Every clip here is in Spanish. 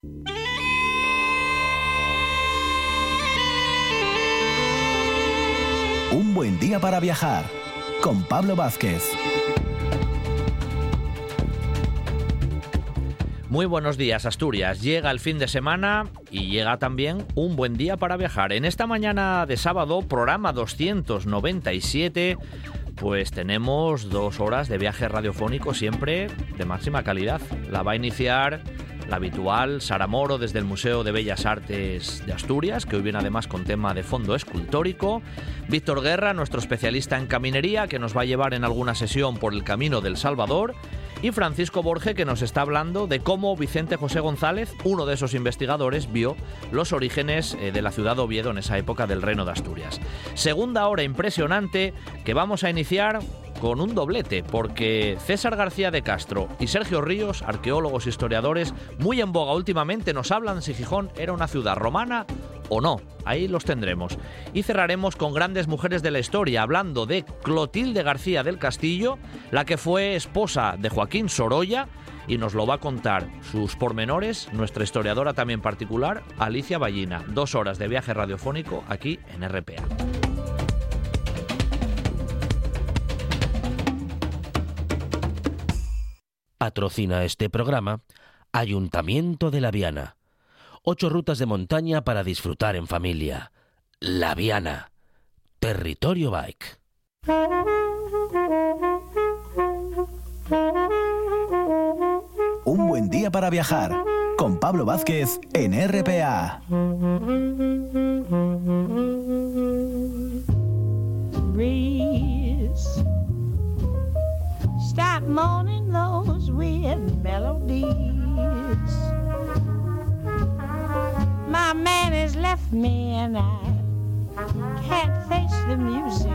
Un buen día para viajar con Pablo Vázquez. Muy buenos días, Asturias. Llega el fin de semana y llega también un buen día para viajar. En esta mañana de sábado, programa 297, pues tenemos dos horas de viaje radiofónico siempre de máxima calidad. La va a iniciar la habitual Sara Moro desde el Museo de Bellas Artes de Asturias, que hoy viene además con tema de fondo escultórico. Víctor Guerra, nuestro especialista en caminería, que nos va a llevar en alguna sesión por el camino del Salvador y Francisco Borge que nos está hablando de cómo Vicente José González, uno de esos investigadores, vio los orígenes eh, de la ciudad de Oviedo en esa época del Reino de Asturias. Segunda hora impresionante que vamos a iniciar con un doblete, porque César García de Castro y Sergio Ríos, arqueólogos e historiadores, muy en boga últimamente, nos hablan si Gijón era una ciudad romana o no. Ahí los tendremos. Y cerraremos con grandes mujeres de la historia, hablando de Clotilde García del Castillo, la que fue esposa de Joaquín Sorolla, y nos lo va a contar sus pormenores nuestra historiadora también particular, Alicia Ballina. Dos horas de viaje radiofónico aquí en RPA. Patrocina este programa Ayuntamiento de La Viana. Ocho rutas de montaña para disfrutar en familia. La Viana. Territorio Bike. Un buen día para viajar con Pablo Vázquez en RPA. Stop moaning those weird melodies. My man has left me and I can't face the music.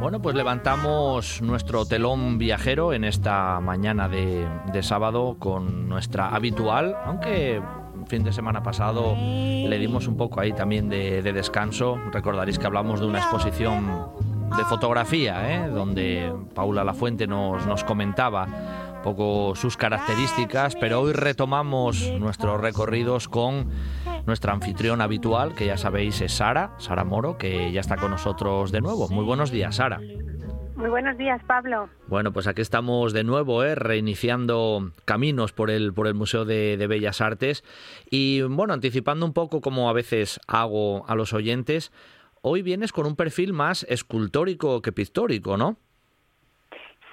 Bueno, pues levantamos nuestro telón viajero en esta mañana de, de sábado con nuestra habitual, aunque fin de semana pasado le dimos un poco ahí también de descanso. Recordaréis que hablamos de una exposición de fotografía, ¿eh? donde Paula Lafuente nos, nos comentaba un poco sus características, pero hoy retomamos nuestros recorridos con nuestra anfitrión habitual, que ya sabéis es Sara, Sara Moro, que ya está con nosotros de nuevo. Muy buenos días, Sara. Muy buenos días, Pablo. Bueno, pues aquí estamos de nuevo, ¿eh? reiniciando caminos por el, por el Museo de, de, Bellas Artes y, bueno, anticipando un poco como a veces hago a los oyentes, hoy vienes con un perfil más escultórico que pictórico, ¿no?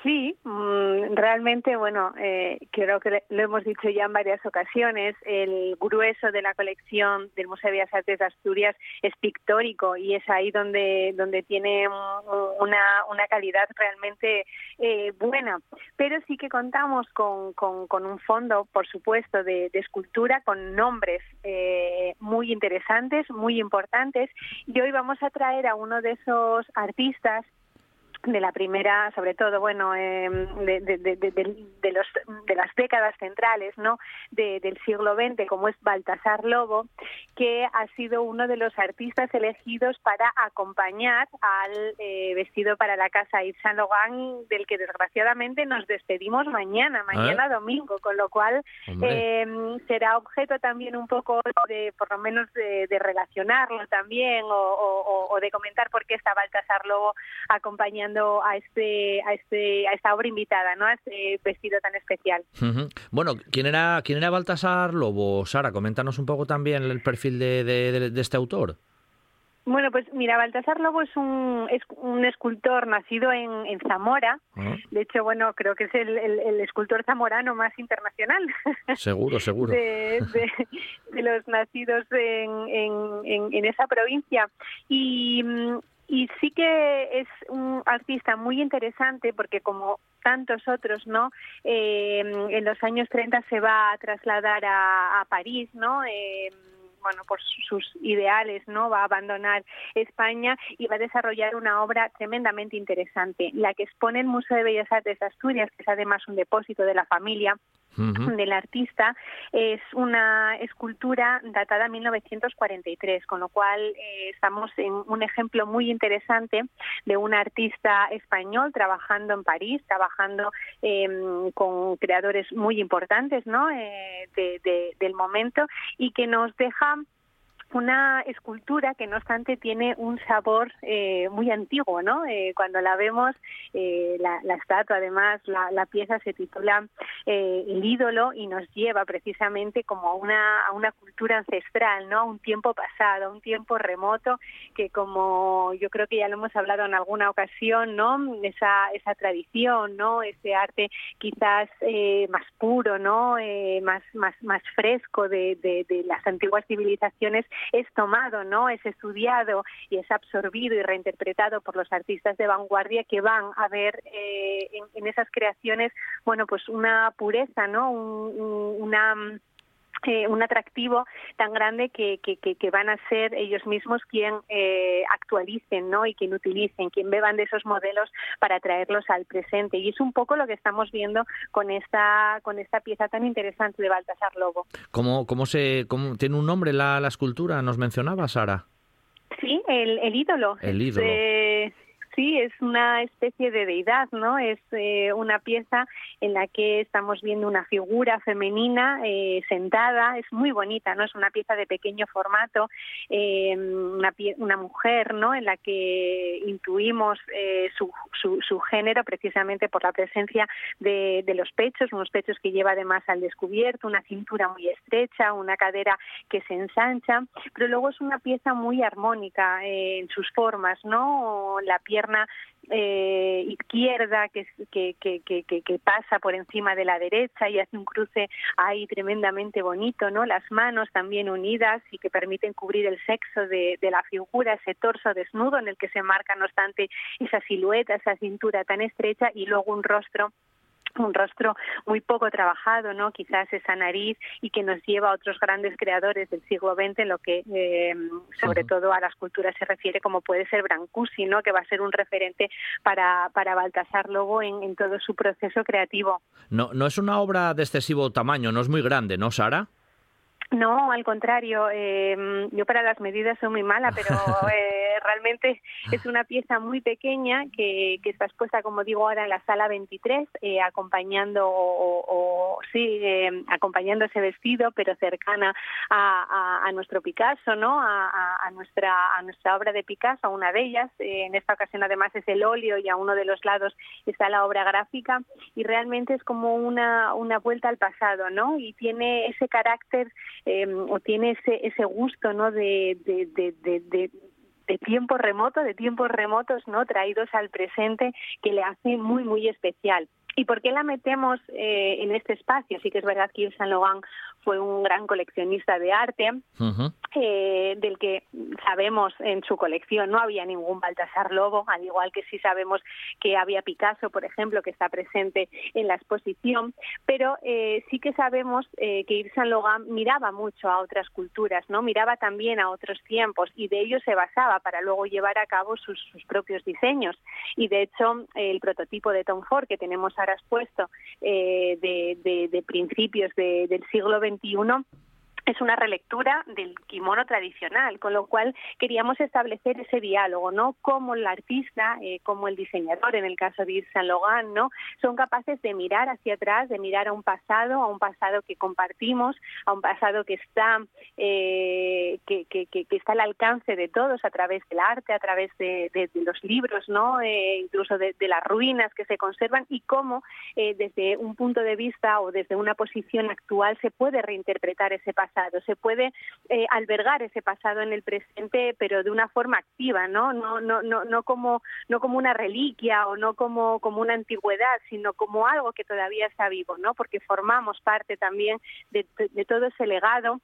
Sí, mm, realmente, bueno, eh, creo que lo hemos dicho ya en varias ocasiones, el grueso de la colección del Museo de Bellas Artes de Asturias es pictórico y es ahí donde, donde tiene una, una calidad realmente eh, buena. Pero sí que contamos con, con, un fondo, por supuesto, de, escultura con nombres eh, muy interesantes, muy importantes. Y hoy vamos a traer a uno de esos artistas de la primera, sobre todo, bueno, eh, de, de, de, de, los, de las décadas centrales, ¿no? del siglo XX, como es Baltasar Lobo, que ha sido uno de los artistas elegidos para acompañar al eh, vestido para la casa Yves Saint Laurent, del que desgraciadamente nos despedimos mañana, mañana domingo, con lo cual eh, será objeto también un poco de, por lo menos, de, relacionarlo también o, o, o de comentar por qué está Baltasar Lobo acompañando a este a este a esta obra invitada, ¿no? A este vestido tan especial. Bueno, ¿quién era quién era Baltasar Lobo? Sara, coméntanos un poco también el perfil de, de, este autor. Bueno, pues mira, Baltasar Lobo es un, es un escultor nacido en, en Zamora. Ah. De hecho, bueno, creo que es el, el, escultor zamorano más internacional. Seguro, seguro. De, de, los nacidos en, en, en, esa provincia. Y, y sí que es un artista muy interesante porque como tantos otros, ¿no? Eh, en los años 30 se va a trasladar a, París, ¿no? Eh, bueno, por sus ideales, ¿no? Va a abandonar España y va a desarrollar una obra tremendamente interesante, la que expone el Museo de Bellas Artes de Asturias, que es además un depósito de la familia del artista es una escultura datada de 1943, con lo cual eh, estamos en un ejemplo muy interesante de un artista español trabajando en París, trabajando em, con creadores muy importantes ¿no? Eh, del momento y que nos deja una escultura que no obstante tiene un sabor eh, muy antiguo, ¿no? Eh, cuando la vemos, eh, la, estatua, además, la, pieza se titula El ídolo y nos lleva precisamente como a una, a una cultura ancestral, ¿no? A un tiempo pasado, a un tiempo remoto, que como yo creo que ya lo hemos hablado en alguna ocasión, ¿no? Esa, esa tradición, ¿no? Ese arte quizás más puro, ¿no? más, más, más fresco de las antiguas civilizaciones es tomado, ¿no? Es estudiado y es absorbido y reinterpretado por los artistas de vanguardia que van a ver eh, en, esas creaciones, bueno, pues una pureza, ¿no? una eh, un atractivo tan grande que, que, van a ser ellos mismos quien eh, actualicen ¿no? y quien utilicen, quien beban de esos modelos para traerlos al presente. Y es un poco lo que estamos viendo con esta, con esta pieza tan interesante de Baltasar Lobo. ¿Cómo, cómo se, cómo, ¿Tiene un nombre la, la escultura? ¿Nos mencionaba, Sara? Sí, el, el ídolo. El ídolo. Sí, es una especie de deidad, ¿no? Es eh, una pieza en la que estamos viendo una figura femenina eh, sentada, es muy bonita, ¿no? Es una pieza de pequeño formato, eh, una, una, mujer, ¿no? En la que intuimos su, su, género precisamente por la presencia de, de, los pechos, unos pechos que lleva además al descubierto, una cintura muy estrecha, una cadera que se ensancha, pero luego es una pieza muy armónica en sus formas, ¿no? La pierna eh, izquierda que, pasa por encima de la derecha y hace un cruce ahí tremendamente bonito, ¿no? Las manos también unidas y que permiten cubrir el sexo de, de la figura, ese torso desnudo en el que se marca, no obstante, esa silueta, esa cintura tan estrecha y luego un rostro un rostro muy poco trabajado, ¿no? Quizás esa nariz y que nos lleva a otros grandes creadores del siglo XX en lo que eh, sobre todo a las culturas se refiere, como puede ser Brancusi, ¿no? Que va a ser un referente para, para Baltasar Lobo en, en todo su proceso creativo. No, no es una obra de excesivo tamaño, no es muy grande, ¿no, Sara? No, al contrario. Eh, yo para las medidas soy muy mala, pero eh, realmente es una pieza muy pequeña que, que, está expuesta, como digo, ahora en la sala 23, eh, acompañando o, sí, eh, acompañando ese vestido, pero cercana a, a, a nuestro Picasso, ¿no? A, a, nuestra a nuestra obra de Picasso, una de ellas. Eh, en esta ocasión, además, es el óleo y a uno de los lados está la obra gráfica y realmente es como una una vuelta al pasado, ¿no? Y tiene ese carácter eh, o tiene ese, ese gusto ¿no? de, de, de, de de tiempos remotos, de tiempos remotos, ¿no? Traídos al presente, que le hace muy, muy especial. ¿Y por qué la metemos eh, en este espacio? Sí que es verdad que Yves Saint Laurent fue un gran coleccionista de arte, eh, del que sabemos en su colección no había ningún Baltasar Lobo, al igual que sí sabemos que había Picasso, por ejemplo, que está presente en la exposición, pero eh, sí que sabemos eh, que Yves Saint Laurent miraba mucho a otras culturas, no miraba también a otros tiempos y de ello se basaba para luego llevar a cabo sus, sus propios diseños. Y de hecho, el prototipo de Tom Ford que tenemos expuesto eh, de, principios de, del siglo XXI es una relectura del kimono tradicional, con lo cual queríamos establecer ese diálogo, ¿no? Cómo el artista, eh, como el diseñador, en el caso de Yves Saint Laurent, ¿no? Son capaces de mirar hacia atrás, de mirar a un pasado, a un pasado que compartimos, a un pasado que está eh, que, está al alcance de todos a través del arte, a través de, los libros, ¿no? Eh, incluso de, de, las ruinas que se conservan y cómo desde un punto de vista o desde una posición actual se puede reinterpretar ese pasado se puede eh, albergar ese pasado en el presente, pero de una forma activa, ¿no? No, no, no, no como, no como una reliquia o no como, como una antigüedad, sino como algo que todavía está vivo, ¿no? Porque formamos parte también de, de todo ese legado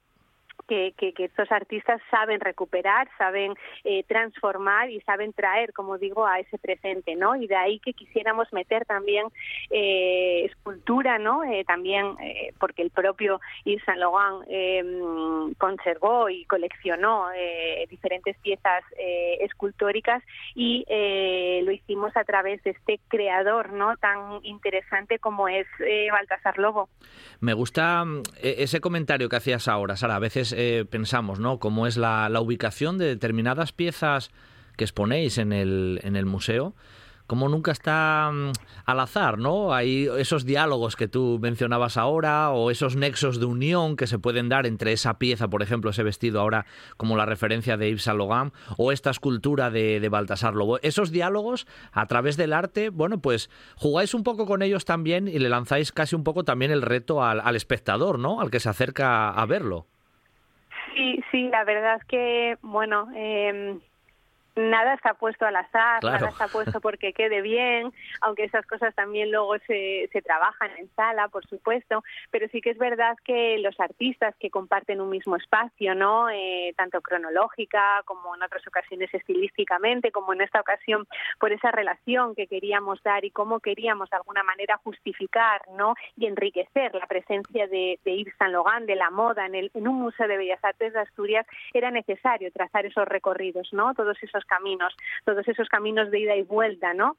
que, estos artistas saben recuperar, saben eh, transformar y saben traer, como digo, a ese presente, ¿no? Y de ahí que quisiéramos meter también eh, escultura, ¿no? Eh, también porque el propio Yves Saint Laurent em, conservó y coleccionó diferentes piezas escultóricas y lo hicimos a través de este creador, ¿no? Tan interesante como es Baltasar Lobo. Me gusta mm, e, ese comentario que hacías ahora, Sara. A veces eh, pensamos, ¿no? Cómo es la, ubicación de determinadas piezas que exponéis en el, en el museo como nunca está mm, al azar, ¿no? Hay esos diálogos que tú mencionabas ahora o esos nexos de unión que se pueden dar entre esa pieza, por ejemplo, ese vestido ahora como la referencia de Yves Saint Laurent o esta escultura de, de Baltasar Lobo. Esos diálogos a través del arte, bueno, pues jugáis un poco con ellos también y le lanzáis casi un poco también el reto al espectador, ¿no? Al que se acerca a verlo. Sí, sí, la verdad es que, bueno, eh, nada está puesto al azar, nada está puesto porque quede bien, aunque esas cosas también luego se, se trabajan en sala, por supuesto, pero sí que es verdad que los artistas que comparten un mismo espacio, ¿no? Eh, tanto cronológica como en otras ocasiones estilísticamente, como en esta ocasión por esa relación que queríamos dar y cómo queríamos de alguna manera justificar, ¿no? Y enriquecer la presencia de, de Yves Saint Laurent, de la moda en, el, en un museo de Bellas Artes de Asturias, era necesario trazar esos recorridos, ¿no? Todos esos caminos, todos esos caminos de ida y vuelta, ¿no?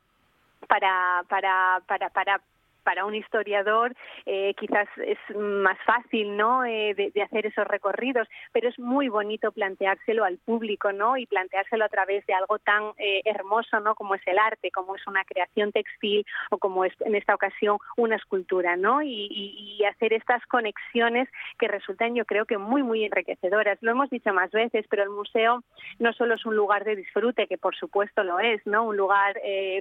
Para, para, para, para para un historiador eh, quizás es más fácil no eh, de, hacer esos recorridos pero es muy bonito planteárselo al público no y planteárselo a través de algo tan eh, hermoso no como es el arte como es una creación textil o como es en esta ocasión una escultura no y, hacer estas conexiones que resultan yo creo que muy muy enriquecedoras. Lo hemos dicho más veces pero el museo no solo es un lugar de disfrute que por supuesto lo es no un lugar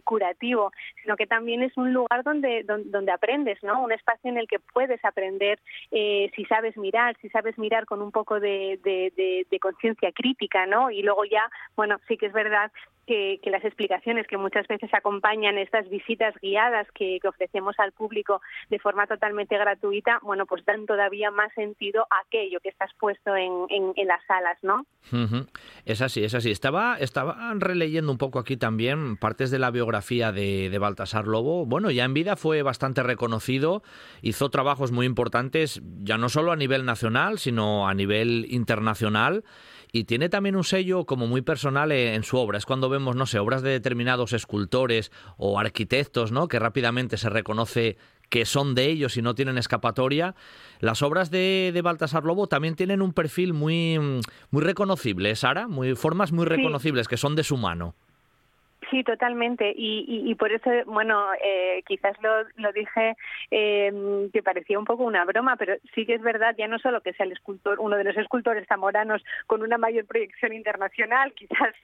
curativo sino que también es un lugar donde, donde donde aprendes, ¿no? Un espacio en el que puedes aprender eh, si sabes mirar, si sabes mirar con un poco de, de conciencia crítica, ¿no? Y luego ya, bueno, sí que es verdad que, las explicaciones que muchas veces acompañan estas visitas guiadas que, ofrecemos al público de forma totalmente gratuita, bueno, pues dan todavía más sentido a aquello que estás puesto en, en, las salas, ¿no? Es así, es así. Estaba, estaba releyendo un poco aquí también partes de la biografía de, de Baltasar Lobo. Bueno, ya en vida fue bastante reconocido, hizo trabajos muy importantes, ya no solo a nivel nacional, sino a nivel internacional y tiene también un sello como muy personal en su obra. Es cuando vemos, no sé, obras de determinados escultores o arquitectos, ¿no? Que rápidamente se reconoce que son de ellos y no tienen escapatoria. Las obras de, de Baltasar Lobo también tienen un perfil muy, muy reconocible, Sara, muy, formas muy reconocibles que son de su mano. Sí, totalmente. Y, y, por eso, bueno, eh, quizás lo, lo dije eh, que parecía un poco una broma, pero sí que es verdad, ya no solo que sea el escultor, uno de los escultores zamoranos con una mayor proyección internacional, quizás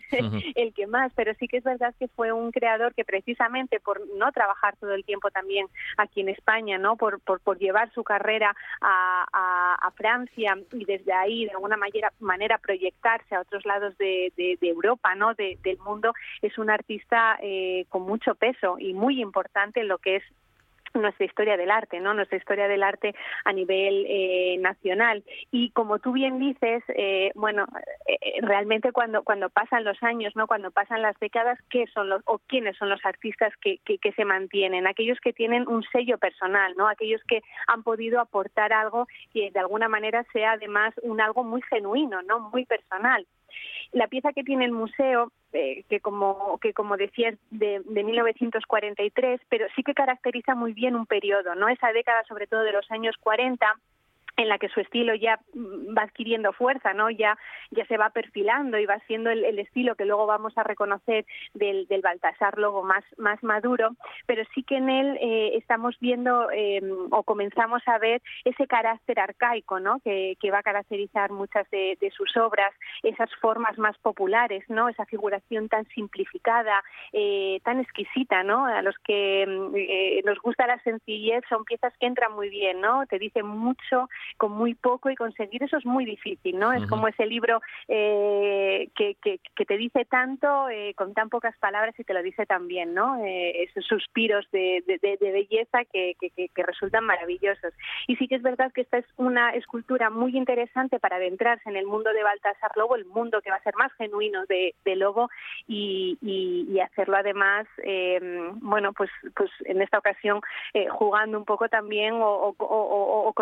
el que más, pero sí que es verdad que fue un creador que precisamente por no trabajar todo el tiempo también aquí en España, ¿no? Por, por, por llevar su carrera a, a, Francia y desde ahí de alguna manera, manera proyectarse a otros lados de, de, de Europa, ¿no? De, del mundo, es un artista eh, con mucho peso y muy importante en lo que es nuestra historia del arte, ¿no? Nuestra historia del arte a nivel eh, nacional. Y como tú bien dices, eh, bueno, eh, realmente cuando cuando pasan los años, ¿no? Cuando pasan las décadas, ¿qué son los o quiénes son los artistas que, que, que se mantienen? Aquellos que tienen un sello personal, ¿no? Aquellos que han podido aportar algo que de alguna manera sea además un algo muy genuino, ¿no? Muy personal. La pieza que tiene el museo, eh, que como que como decía es de, de 1943, pero sí que caracteriza muy bien un periodo, no esa década sobre todo de los años 40 en la que su estilo ya mm, va adquiriendo fuerza, ¿no? Ya, ya se va perfilando y va siendo el, estilo que luego vamos a reconocer del, del Baltasar luego más, más maduro, pero sí que en él eh, estamos viendo eh, o comenzamos a ver ese carácter arcaico, ¿no? Que, que va a caracterizar muchas de, sus obras, esas formas más populares, ¿no? Esa figuración tan simplificada, eh, tan exquisita, ¿no? A los que mm, nos gusta la sencillez son piezas que entran muy bien, ¿no? Te dicen mucho con muy poco y conseguir eso es muy difícil, ¿no? Es como ese libro eh, que, que, te dice tanto eh, con tan pocas palabras y te lo dice tan bien, ¿no? Eh, esos suspiros de, de, belleza que, que, resultan maravillosos. Y sí que es verdad que esta es una escultura muy interesante para adentrarse en el mundo de Baltasar Lobo, el mundo que va a ser más genuino de, Lobo y, y, hacerlo además, bueno, pues, pues en esta ocasión jugando un poco también o, o,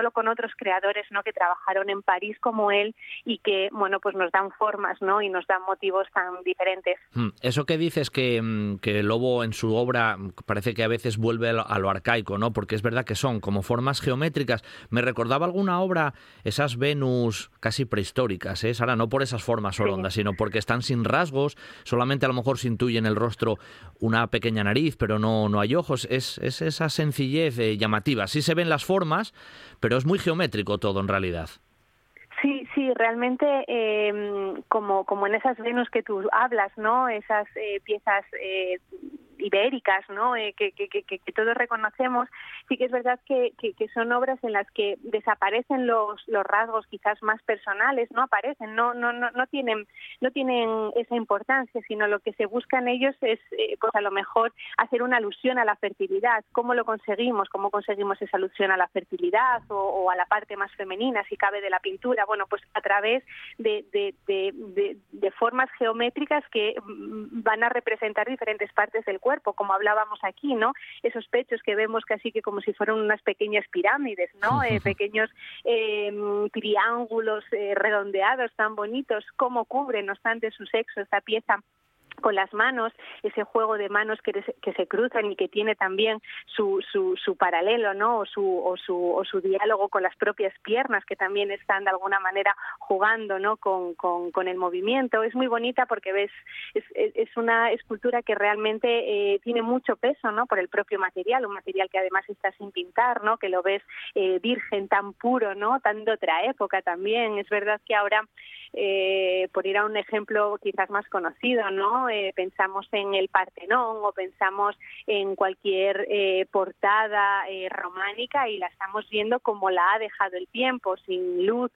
contextualizándolo con otros creadores, ¿no? Que trabajaron en París como él y que, bueno, pues nos dan formas, ¿no? Y nos dan motivos tan diferentes. Hmm. Eso que dices que, mm, que Lobo en su obra parece que a veces vuelve a lo arcaico, ¿no? Porque es verdad que son como formas geométricas. Me recordaba alguna obra, esas Venus casi prehistóricas, ¿eh? Sara, no por esas formas orondas, sino porque están sin rasgos, solamente a lo mejor se intuye en el rostro una pequeña nariz, pero no, no hay ojos. Es, es esa sencillez eh, llamativa. Sí se ven las formas, pero es muy geométrico todo en realidad. Sí, sí, realmente eh, como, como en esas Venus que tú hablas, ¿no? Esas eh, piezas eh, ibéricas, ¿no? Eh, que, que, que, todos reconocemos, sí que es verdad que, son obras en las que desaparecen los, los rasgos quizás más personales, no aparecen, no, no, no, no tienen, no tienen esa importancia, sino lo que se busca en ellos es, eh, pues a lo mejor hacer una alusión a la fertilidad. ¿Cómo lo conseguimos? ¿Cómo conseguimos esa alusión a la fertilidad o, a la parte más femenina, si cabe, de la pintura? Bueno, pues a través de, de, de, de formas geométricas que mm, van a representar diferentes partes del cuerpo como hablábamos aquí, ¿no? Esos pechos que vemos casi que como si fueran unas pequeñas pirámides, ¿no? Eh, pequeños em, triángulos eh, redondeados tan bonitos, cómo cubre, no obstante, su sexo esta pieza con las manos, ese juego de manos que, que se cruzan y que tiene también su, su, su paralelo, ¿no? O su, o, su, o su diálogo con las propias piernas que también están de alguna manera jugando, ¿no? Con, con, con el movimiento. Es muy bonita porque ves, es, una escultura que realmente eh, tiene mucho peso, ¿no? Por el propio material, un material que además está sin pintar, ¿no? Que lo ves eh, virgen, tan puro, ¿no? Tan de otra época también. Es verdad que ahora eh, por ir a un ejemplo quizás más conocido, ¿no? Eh, pensamos en el Partenón o pensamos en cualquier eh, portada románica y la estamos viendo como la ha dejado el tiempo, sin luz,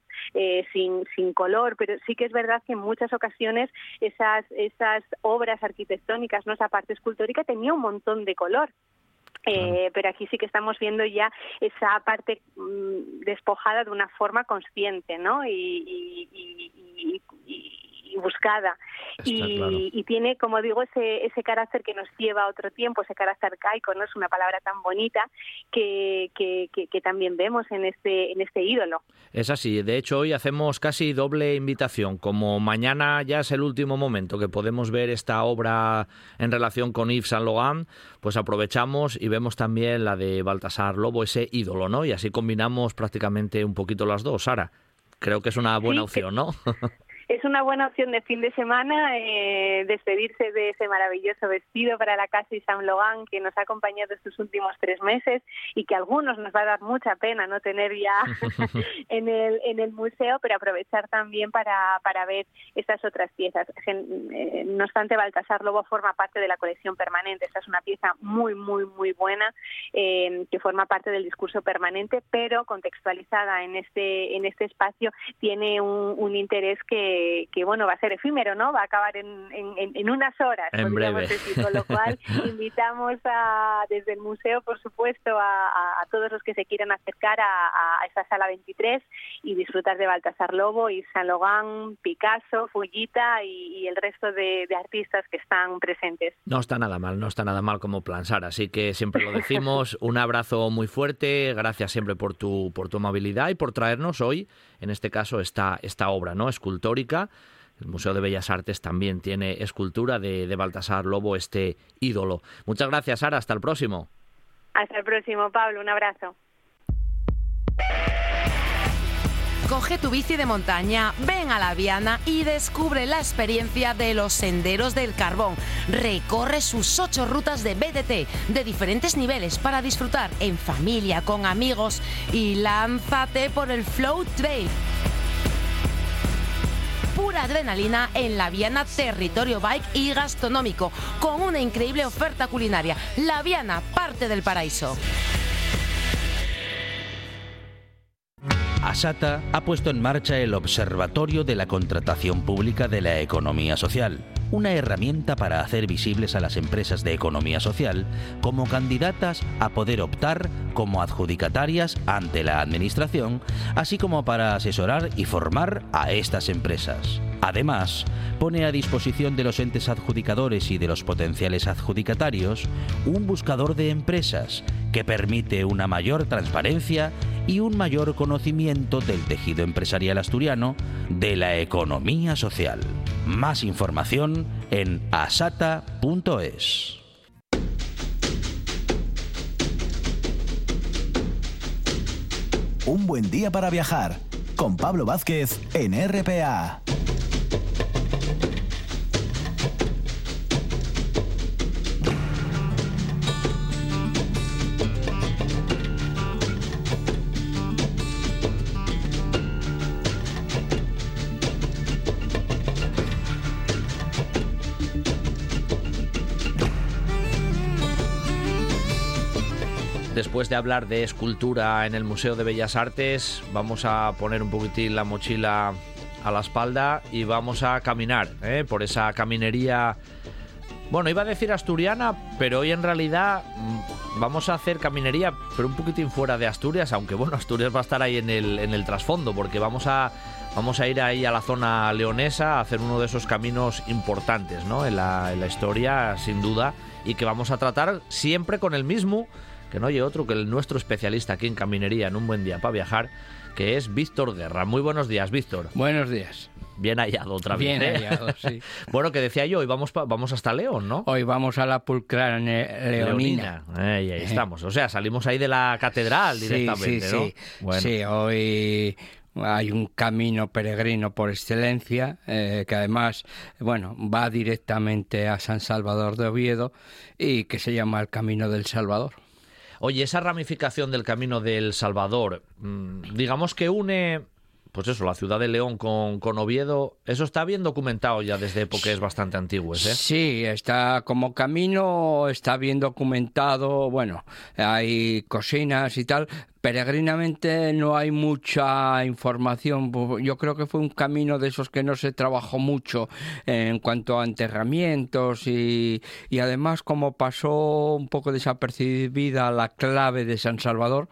sin, sin color, pero sí que es verdad que en muchas ocasiones esas, esas obras arquitectónicas, ¿no? esa parte escultórica tenía un montón de color. Eh, pero aquí sí que estamos viendo ya esa parte mm, despojada de una forma consciente, ¿no? y, y, buscada. Y, tiene, como digo, ese, ese carácter que nos lleva a otro tiempo, ese carácter arcaico, no es una palabra tan bonita que, que, que, también vemos en este, en este ídolo. Es así, de hecho hoy hacemos casi doble invitación, como mañana ya es el último momento que podemos ver esta obra en relación con Yves Saint Laurent, pues aprovechamos y vemos también la de Baltasar Lobo, ese ídolo, ¿no? Y así combinamos prácticamente un poquito las dos. Sara, creo que es una buena opción, ¿no? es una buena opción de fin de semana eh, despedirse de ese maravilloso vestido para la casa y Saint Logan que nos ha acompañado estos últimos tres meses y que a algunos nos va a dar mucha pena no tener ya en el en el museo, pero aprovechar también para, para ver estas otras piezas. Eh, no obstante, Baltasar Lobo forma parte de la colección permanente. Esta es una pieza muy, muy, muy buena eh, que forma parte del discurso permanente, pero contextualizada en este en este espacio tiene un interés que que, bueno, va a ser efímero, ¿no? Va a acabar en, en, unas horas, en breve. con lo cual invitamos a, desde el museo, por supuesto, a, a todos los que se quieran acercar a, a, esta sala 23 y disfrutar de Baltasar Lobo y San Logan, Picasso, Fullita y, el resto de, artistas que están presentes. No está nada mal, no está nada mal como plan, Sara, así que siempre lo decimos, un abrazo muy fuerte, gracias siempre por tu, por tu amabilidad y por traernos hoy, en este caso, esta, esta obra, ¿no? Escultórica el Museo de Bellas Artes también tiene escultura de, de Baltasar Lobo, este ídolo. Muchas gracias, Sara. Hasta el próximo. Hasta el próximo, Pablo. Un abrazo. Coge tu bici de montaña, ven a la Viana y descubre la experiencia de los senderos del carbón. Recorre sus ocho rutas de BDT de diferentes niveles para disfrutar en familia, con amigos y lánzate por el Flow Trail pura adrenalina en la Viana Territorio Bike y Gastronómico, con una increíble oferta culinaria. La Viana, parte del paraíso. Asata ha puesto en marcha el Observatorio de la Contratación Pública de la Economía Social, una herramienta para hacer visibles a las empresas de economía social como candidatas a poder optar como adjudicatarias ante la Administración, así como para asesorar y formar a estas empresas. Además, pone a disposición de los entes adjudicadores y de los potenciales adjudicatarios un buscador de empresas que permite una mayor transparencia y un mayor conocimiento del tejido empresarial asturiano de la economía social. Más información en asata.es. Un buen día para viajar con Pablo Vázquez en RPA. De hablar de escultura en el Museo de Bellas Artes, vamos a poner un poquitín la mochila a la espalda y vamos a caminar ¿eh? por esa caminería. Bueno, iba a decir asturiana, pero hoy en realidad mm, vamos a hacer caminería, pero un poquitín fuera de Asturias, aunque bueno, Asturias va a estar ahí en el, en el trasfondo, porque vamos a, vamos a ir ahí a la zona leonesa a hacer uno de esos caminos importantes ¿no? en, la, en la historia, sin duda, y que vamos a tratar siempre con el mismo que no hay otro que el nuestro especialista aquí en caminería en un buen día para viajar, que es Víctor Guerra. Muy buenos días, Víctor. Buenos días. Bien hallado otra vez. Bien ¿eh? hallado, sí. bueno, que decía yo, hoy vamos, pa- vamos hasta León, ¿no? Hoy vamos a la pulcra leonina. Leonina. Eh, ahí estamos. O sea, salimos ahí de la catedral Sí, directamente, sí, ¿no? sí. Bueno. Sí, hoy hay un camino peregrino por excelencia eh, que además, bueno, va directamente a San Salvador de Oviedo y que se llama el Camino del Salvador. Oye, esa ramificación del camino del Salvador, mm, digamos que une, pues eso, la ciudad de León con, con Oviedo, eso está bien documentado ya desde épocas bastante antiguas, ¿eh? Sí, está como camino, está bien documentado, bueno, hay cocinas y tal. Peregrinamente no hay mucha información. Yo creo que fue un camino de esos que no se trabajó mucho en cuanto a enterramientos y, y además como pasó un poco desapercibida la clave de San Salvador,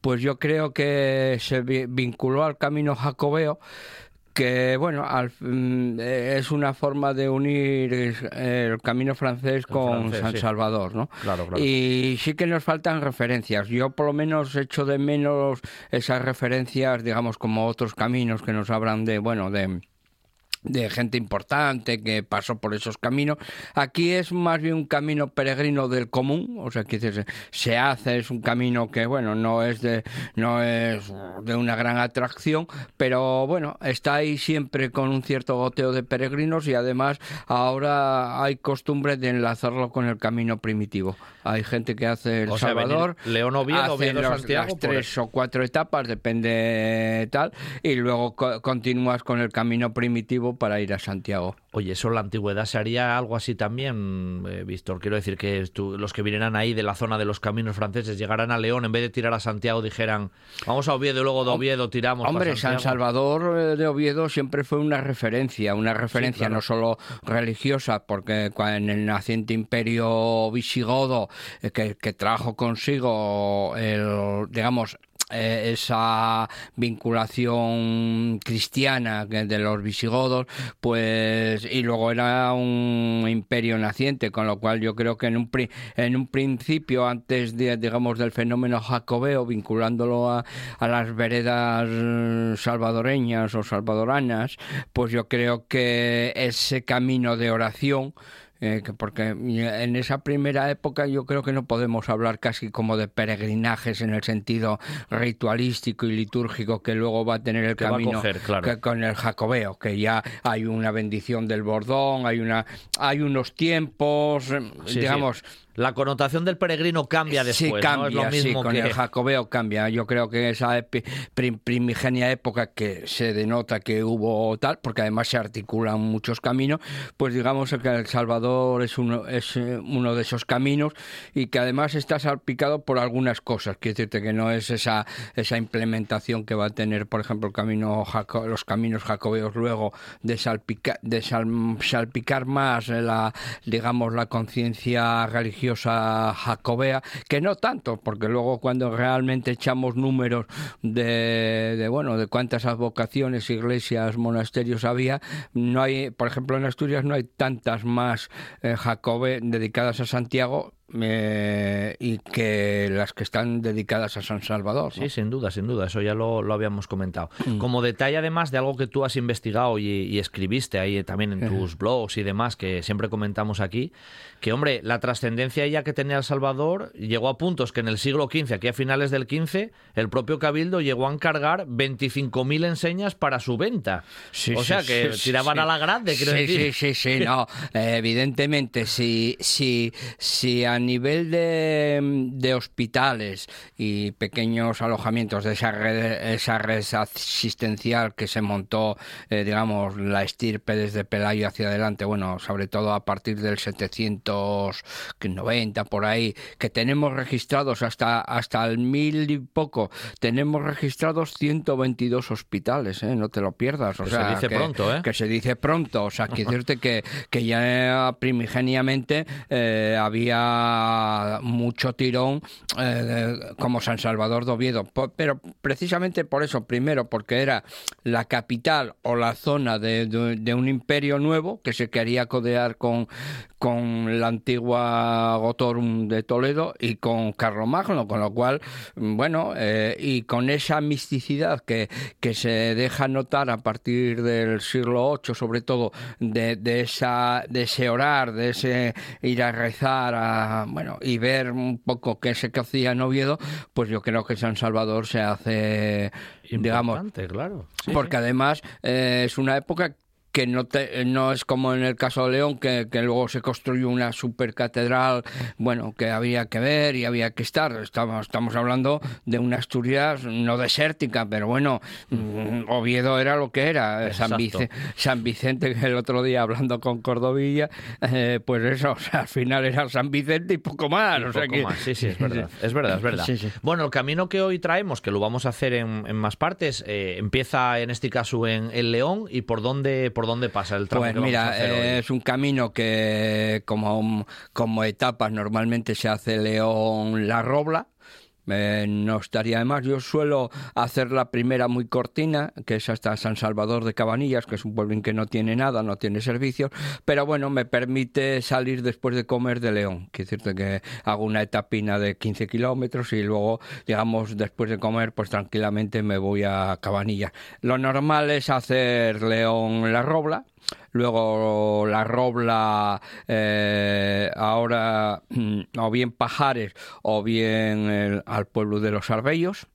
pues yo creo que se vi- vinculó al camino jacobeo que bueno al- mm, eh, es una forma de unir el camino francés con francés, San sí. Salvador, ¿no? Claro, claro. Y sí que nos faltan referencias. Yo por lo menos echo de menos esas referencias, digamos, como otros caminos que nos hablan de, bueno, de de gente importante que pasó por esos caminos. Aquí es más bien un camino peregrino del común, o sea, que se, se hace, es un camino que, bueno, no es de, no es de una gran atracción, pero bueno, está ahí siempre con un cierto goteo de peregrinos y además ahora hay costumbre de enlazarlo con el camino primitivo. Hay gente que hace el O sea, venir Salvador, León, Oviedo, Oviedo, los- Santiago, las por- tres o cuatro etapas, depende tal, y luego co- continúas con el camino primitivo para ir a Santiago. Oye, eso en la antigüedad se haría algo así también, eh, Víctor. Quiero decir que tú- los que vinieran ahí de la zona de los caminos franceses llegaran a León, en vez de tirar a Santiago, dijeran, vamos a Oviedo y luego de Oviedo tiramos. Hombre, San Santiago". Salvador eh, de Oviedo siempre fue una referencia, una referencia claro. no solo religiosa, porque en el naciente imperio visigodo eh, que, que trajo consigo el, digamos, eh, esa vinculación cristiana de los visigodos, pues y luego era un imperio naciente, con lo cual yo creo que en un pri- en un principio antes de digamos del fenómeno jacobeo, vinculándolo a, a las veredas salvadoreñas o salvadoranas, pues yo creo que ese camino de oración eh, que porque en esa primera época yo creo que no podemos hablar casi como de peregrinajes en el sentido ritualístico y litúrgico que luego va a tener el Que camino coger, claro. que con el jacobeo, que ya hay una bendición del bordón, hay una hay unos tiempos, sí. La connotación del peregrino cambia después. Sí, cambia, ¿no? Es lo sí, con que... el jacobeo cambia. Yo creo que esa primigenia época que se denota que hubo tal, porque además se articulan muchos caminos, pues digamos que El Salvador es uno, es eh, uno de esos caminos y que además está salpicado por algunas cosas. Quiero decirte que no es esa, esa implementación que va a tener, por ejemplo, el camino jaco- los caminos jacobeos luego de, salpica- de sal- salpicar más la, digamos, la conciencia religiosa jacobea, que no tanto, porque luego cuando realmente echamos números de, de, bueno, de cuántas advocaciones, iglesias, monasterios había, no hay, por ejemplo, en Asturias no hay tantas más eh, jacobe dedicadas a Santiago eh, y que las que están dedicadas a San Salvador. ¿no? Sí, sin duda, sin duda, eso ya lo, lo habíamos comentado. Como detalle además de algo que tú has investigado y, y escribiste ahí también en tus blogs y demás, que siempre comentamos aquí, que hombre, la trascendencia ya que tenía El Salvador llegó a puntos que en el siglo XV, aquí a finales del XV, el propio Cabildo llegó a encargar 25.000 enseñas para su venta. Sí, o sí, sea, que tiraban a la grande, quiero sí. Sí, sí, sí, no. Eh, evidentemente, si, si, si a nivel de, de hospitales y pequeños alojamientos de esa red, esa red asistencial que se montó, eh, digamos, la estirpe desde Pelayo hacia adelante, bueno, sobre todo a partir del 790 por ahí, que tenemos registrados hasta, hasta el mil y poco, tenemos registrados 122 hospitales, ¿eh? no te lo pierdas. O Que se sea, dice que- pronto, ¿eh? que se dice pronto, o sea, que decirte que, que ya primigeniamente eh, había mucho tirón eh, como San Salvador de Oviedo, pero precisamente por eso, primero, porque era la capital o la zona de, un imperio nuevo que se quería codear con, con la antigua Gotorum de Toledo y con Carlomagno, con lo cual, bueno, eh, y con esa misticidad que, que se deja notar a partir del siglo VIII, sobre todo, de, de, esa, de ese orar, de ese ir a rezar, a, bueno, y ver un poco qué se hacía en Oviedo, pues yo creo que San Salvador se hace, digamos, Importante, claro. Sí, porque además eh, es una época que no, te- no es como en el caso de León, que, que luego se construyó una supercatedral, bueno, que había que ver y había que estar. Estamos, estamos hablando de una Asturias no desértica, pero bueno, mm, Oviedo era lo que era. San. Vice- San Vicente, que el otro día hablando con Cordovilla, eh, pues eso, o sea, al final era San Vicente y poco más. Y o sea que- más. Sí, sí, es verdad. Es verdad, es verdad. Sí, sí. Bueno, el camino que hoy traemos, que lo vamos a hacer en, en más partes, eh, empieza en este caso en, en León y por dónde, por dónde pasa el tramo Pues que vamos mira, a hacer hoy? es un camino que como, como etapas normalmente se hace León-La Robla. No estaría de más. Yo suelo hacer la primera muy cortina, que es hasta San Salvador de Cabanillas, que es un pueblo que no tiene nada, no tiene servicios, pero bueno, me permite salir después de comer de León. Quiero decirte que hago una etapina de 15 kilómetros y luego, digamos, después de comer, pues tranquilamente me voy a Cabanillas. Lo normal es hacer León-La Robla, Luego la Robla, eh, ahora mm, o bien Pajares o bien al pueblo de los Arbellos.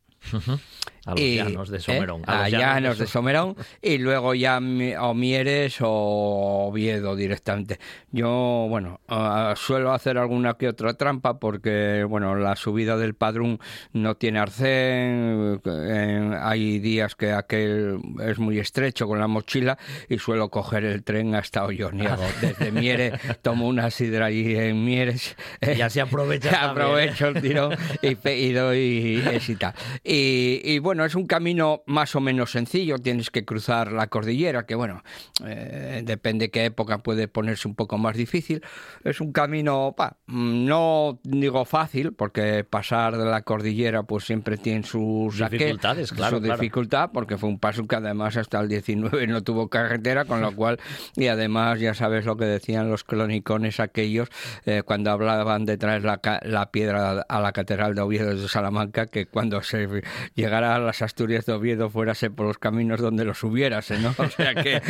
A los Y, llanos de eh, Somerón. a llanos de Somerón. Y luego ya o Mieres o Oviedo directamente. Yo, bueno, ah, suelo hacer alguna que otra trampa porque, bueno, la subida del Padrón no tiene arcén. eh, hay días que aquel es muy estrecho con la mochila y suelo coger el tren hasta Olloniego. Desde Mieres tomo una sidra allí en Mieres. Y así aprovechas también, ¿eh? Aprovecho el tirón y, y doy excita. Y, y bueno, es un camino más o menos sencillo. Tienes que cruzar la cordillera, que bueno, eh, depende qué época puede ponerse un poco más difícil. Es un camino, pa, no digo fácil, porque pasar de la cordillera pues siempre tiene sus Dificultades, claro, su claro. dificultad, porque fue un paso que además hasta el 19 no tuvo carretera, con lo cual, y además ya sabes lo que decían los clonicones aquellos eh, cuando hablaban de traer la, la piedra a la catedral de Oviedo de Salamanca, que cuando se llegara a las Asturias de Oviedo fuérase por los caminos donde los hubiérase, ¿no? O sea que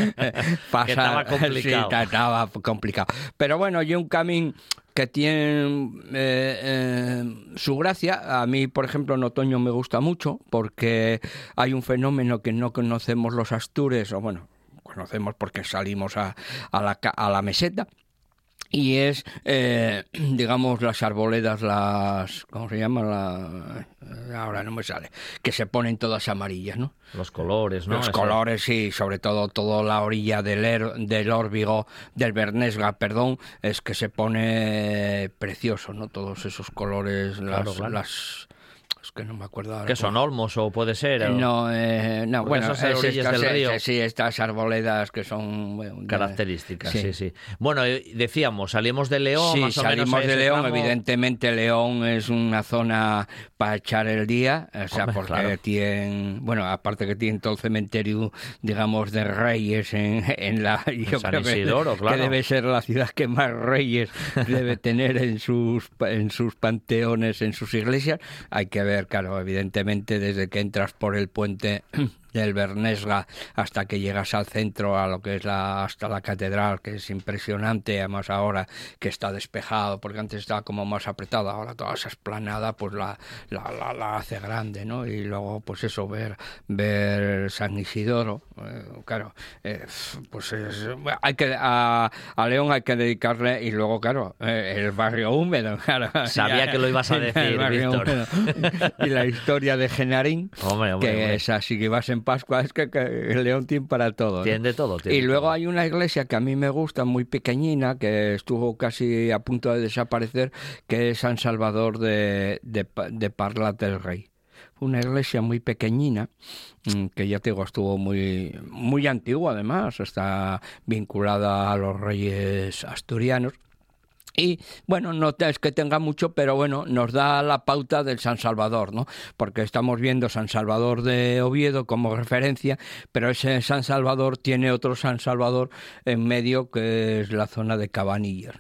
pasar, estaba complicado. Sí, estaba complicado. Pero bueno, yo un camino que tiene eh, eh, su gracia. A mí, por ejemplo, en otoño me gusta mucho porque hay un fenómeno que no conocemos los astures, o bueno, conocemos porque salimos a, a la, a la meseta. Y es, eh, digamos, las arboledas, las, ¿cómo se llama? La, ahora no me sale, que se ponen todas amarillas, ¿no? Los colores, ¿no? Los Eso. colores, sí, sobre todo toda la orilla del, er- del órbigo, del Bernesga, perdón, es que se pone precioso, ¿no? Todos esos colores, Claro, las, claro. las- es que no me acuerdo ahora. ¿Qué son olmos o puede ser? o- No, eh, no, bueno, esas es estas, del eh, río. sí, estas arboledas que son bueno, Características, sí. Sí. sí, Bueno, eh, decíamos, salimos de León, Sí, más o menos. salimos de León. tramo. Evidentemente, León es una zona para echar el día, o sea, Hombre, porque claro. tienen, bueno, aparte que tienen todo el cementerio, digamos, de reyes en, en la. Yo San creo que- Isidoro, que, claro. debe ser la ciudad que más reyes debe tener en sus, en sus panteones, en sus iglesias. Hay que ver, claro, evidentemente, desde que entras por el puente del Bernesga hasta que llegas al centro, a lo que es la hasta la catedral, que es impresionante, además ahora que está despejado, porque antes estaba como más apretado, ahora toda esa esplanada pues la, la, la, la hace grande, ¿no? Y luego pues eso, ver, ver San Isidoro, eh, claro, eh, pues es, hay que, a, a León hay que dedicarle, y luego claro, eh, el barrio húmedo, claro. Sabía que lo ibas a decir, Víctor. húmedo. Y la historia de Genarín, Hombre, hombre, que hombre. es así que vas en Pascua, es que, que el León tiene para todo. Tiene de todo. tiene Y luego todo. hay una iglesia que a mí me gusta, muy pequeñina, que estuvo casi a punto de desaparecer, que es San Salvador de, de, de Parla del Rey. Una iglesia muy pequeñina, mm, que ya te digo, estuvo muy, muy antigua además, está vinculada a los reyes asturianos. Y bueno, no es que tenga mucho, pero bueno, nos da la pauta del San Salvador, ¿no? Porque estamos viendo San Salvador de Oviedo como referencia, pero ese San Salvador tiene otro San Salvador en medio que es la zona de Cabanillas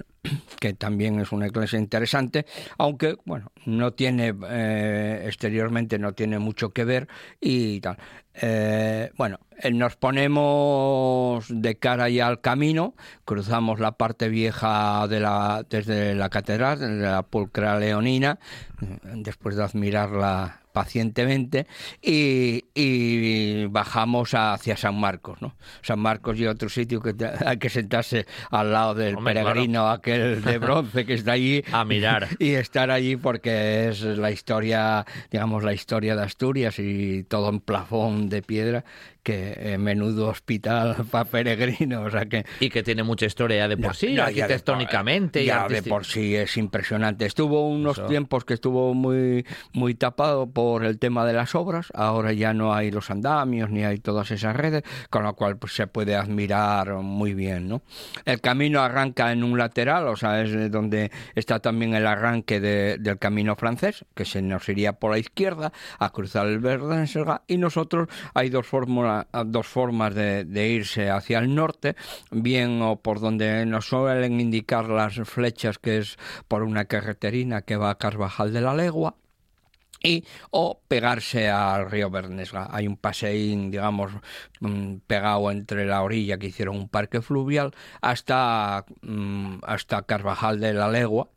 que también es una iglesia interesante, aunque bueno, no tiene eh, exteriormente no tiene mucho que ver y tal. Eh, bueno, eh, nos ponemos de cara ya al camino, cruzamos la parte vieja de la desde la catedral, de la pulcra leonina, eh, después de admirarla pacientemente y, y bajamos hacia San Marcos, ¿no? San Marcos y otro sitio que te- hay que sentarse al lado del Hombre, claro. peregrino aquel de bronce que está allí A mirar. y estar allí porque es la historia, digamos, la historia de Asturias y todo en plafón de piedra, que eh, menudo hospital para peregrinos, o sea que Y que tiene mucha historia de por ya- sí, ya- ya de por- arquitectónicamente. y ya de por sí es impresionante. Estuvo unos Eso. tiempos que estuvo muy, muy tapado por el tema de las obras. Ahora ya no hay los andamios ni hay todas esas redes, con lo cual pues, se puede admirar muy bien. ¿no? El camino arranca en un lateral, o sea, es donde está también el arranque de- del camino francés, que se nos iría por la izquierda a cruzar el Verdensega, y nosotros hay dos fórmulas dos formas de, de irse hacia el norte, bien o por donde nos suelen indicar las flechas, que es por una carreterina que va a Carvajal de la Legua, y o pegarse al río Bernesga. Hay un paseín, digamos, mm, pegado entre la orilla que hicieron un parque fluvial hasta, mm, hasta Carvajal de la Legua,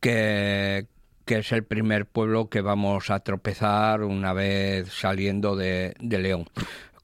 que que es el primer pueblo que vamos a tropezar una vez saliendo de, de León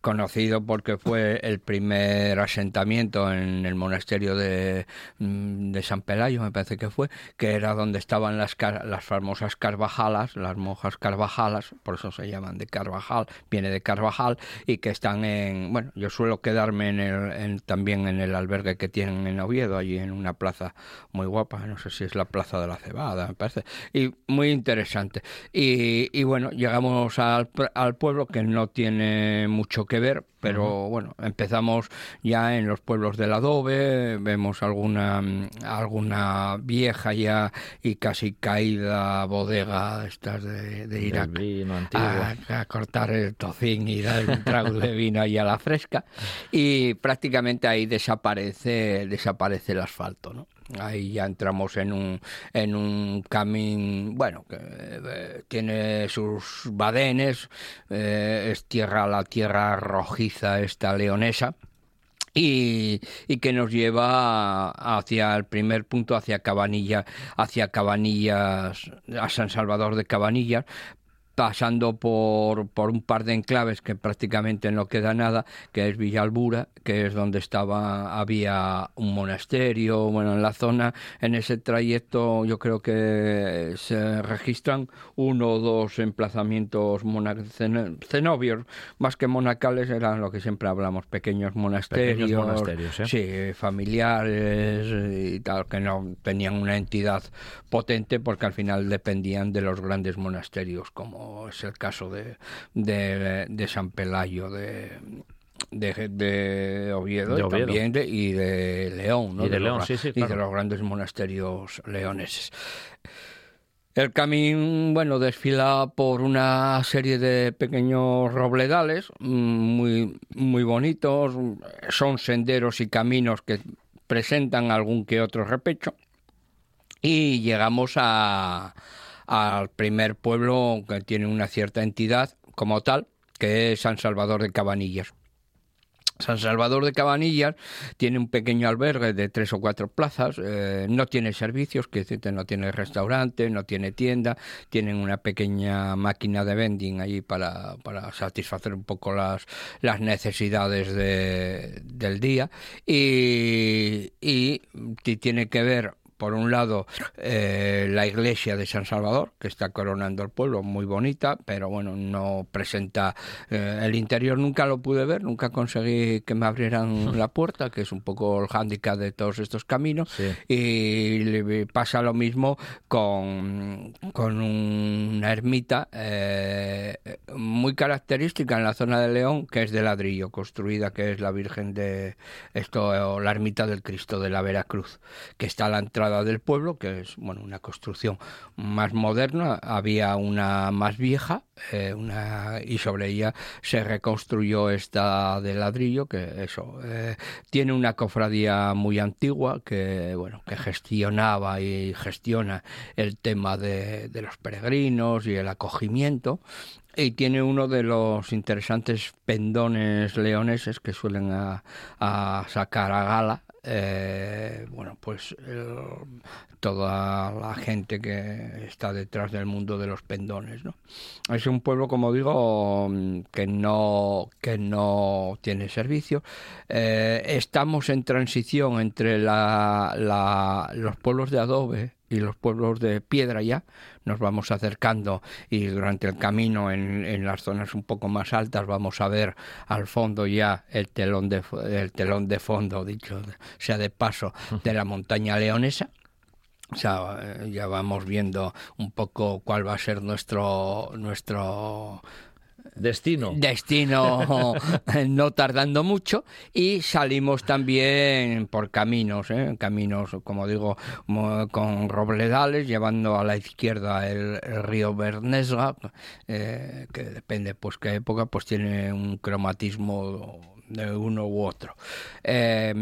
conocido porque fue el primer asentamiento en el monasterio de, mm, de San Pelayo, me parece que fue, que era donde estaban las, famosas Carvajalas, las monjas Carvajalas, por eso se llaman de Carvajal, viene de Carvajal, y que están en, bueno, yo suelo quedarme en el, en- también en el albergue que tienen en Oviedo, allí en una plaza muy guapa, no sé si es la Plaza de la Cebada, me parece, y muy interesante. Y, bueno, llegamos al, al pueblo que no tiene mucho que ver, pero bueno, empezamos ya en los pueblos del adobe, vemos alguna, mm, alguna vieja ya y casi caída bodega estas de, de ir a, Del vino antiguo. a- a cortar el tocín y dar un trago de vino ahí a la fresca y prácticamente ahí desaparece desaparece el asfalto, ¿no? Ahí ya entramos en un, en un camino, bueno, que eh, tiene sus badenes, eh, es tierra, la tierra rojiza esta leonesa, y, y que nos lleva hacia el primer punto, hacia Cabanilla, hacia Cabanillas, a San Salvador de Cabanillas, pasando por, por un par de enclaves que prácticamente no queda nada, que es Villalbura, que es donde estaba, había un monasterio, bueno, en la zona, en ese trayecto yo creo que se registran uno o dos emplazamientos cenobios, más que monacales, eran lo que siempre hablamos, pequeños monasterios, monasterios ¿eh? sí, familiares y tal, que no tenían una entidad potente porque al final dependían de los grandes monasterios como es el caso de, de, San Pelayo de, de, Oviedo, también de, y de León, y de, León, los, sí, y de los grandes monasterios leoneses. El camino, bueno, desfila por una serie de pequeños robledales mm, muy, muy bonitos, son senderos y caminos que presentan algún que otro repecho. Y llegamos a, al primer pueblo que tiene una cierta entidad como tal, que es San Salvador de Cabanillas. San Salvador de Cabanillas tiene un pequeño albergue de tres o cuatro plazas, eh, no tiene servicios, que no tiene restaurante, no tiene tienda, tienen una pequeña máquina de vending allí para, para satisfacer un poco las, las necesidades de, del día y, y tiene que ver por un lado eh, la iglesia de San Salvador, que está coronando el pueblo, muy bonita, pero bueno, no presenta eh, el interior, nunca lo pude ver, nunca conseguí que me abrieran la puerta, que es un poco el hándicap de todos estos caminos, y pasa lo mismo con, con una ermita eh, muy característica en la zona de León, que es de ladrillo, construida, que es la Virgen de esto, la ermita del Cristo de la Veracruz, que está a la entrada del pueblo, que es bueno una construcción más moderna. Había una más vieja eh, una, y sobre ella se reconstruyó esta de ladrillo, que eso eh, tiene una cofradía muy antigua que bueno que gestionaba y gestiona el tema de, de los peregrinos y el acogimiento y tiene uno de los interesantes pendones leoneses que suelen a sacar a gala eh, bueno, pues toda la gente que está detrás del mundo de los pendones, ¿no? Es un pueblo, como digo, que no que no tiene servicio. Eh, estamos en transición entre la, los pueblos de adobe y los pueblos de piedra ya, nos vamos acercando y durante el camino en, en, las zonas un poco más altas vamos a ver al fondo ya el telón de, el telón de fondo, dicho sea de paso, de la montaña leonesa. O sea, eh, ya vamos viendo un poco cuál va a ser nuestro nuestro Destino. Destino no tardando mucho y salimos también por caminos, ¿eh? caminos, como digo, con robledales, llevando a la izquierda el, río Bernesga, eh, que depende pues qué época, pues tiene un cromatismo de uno u otro. Eh,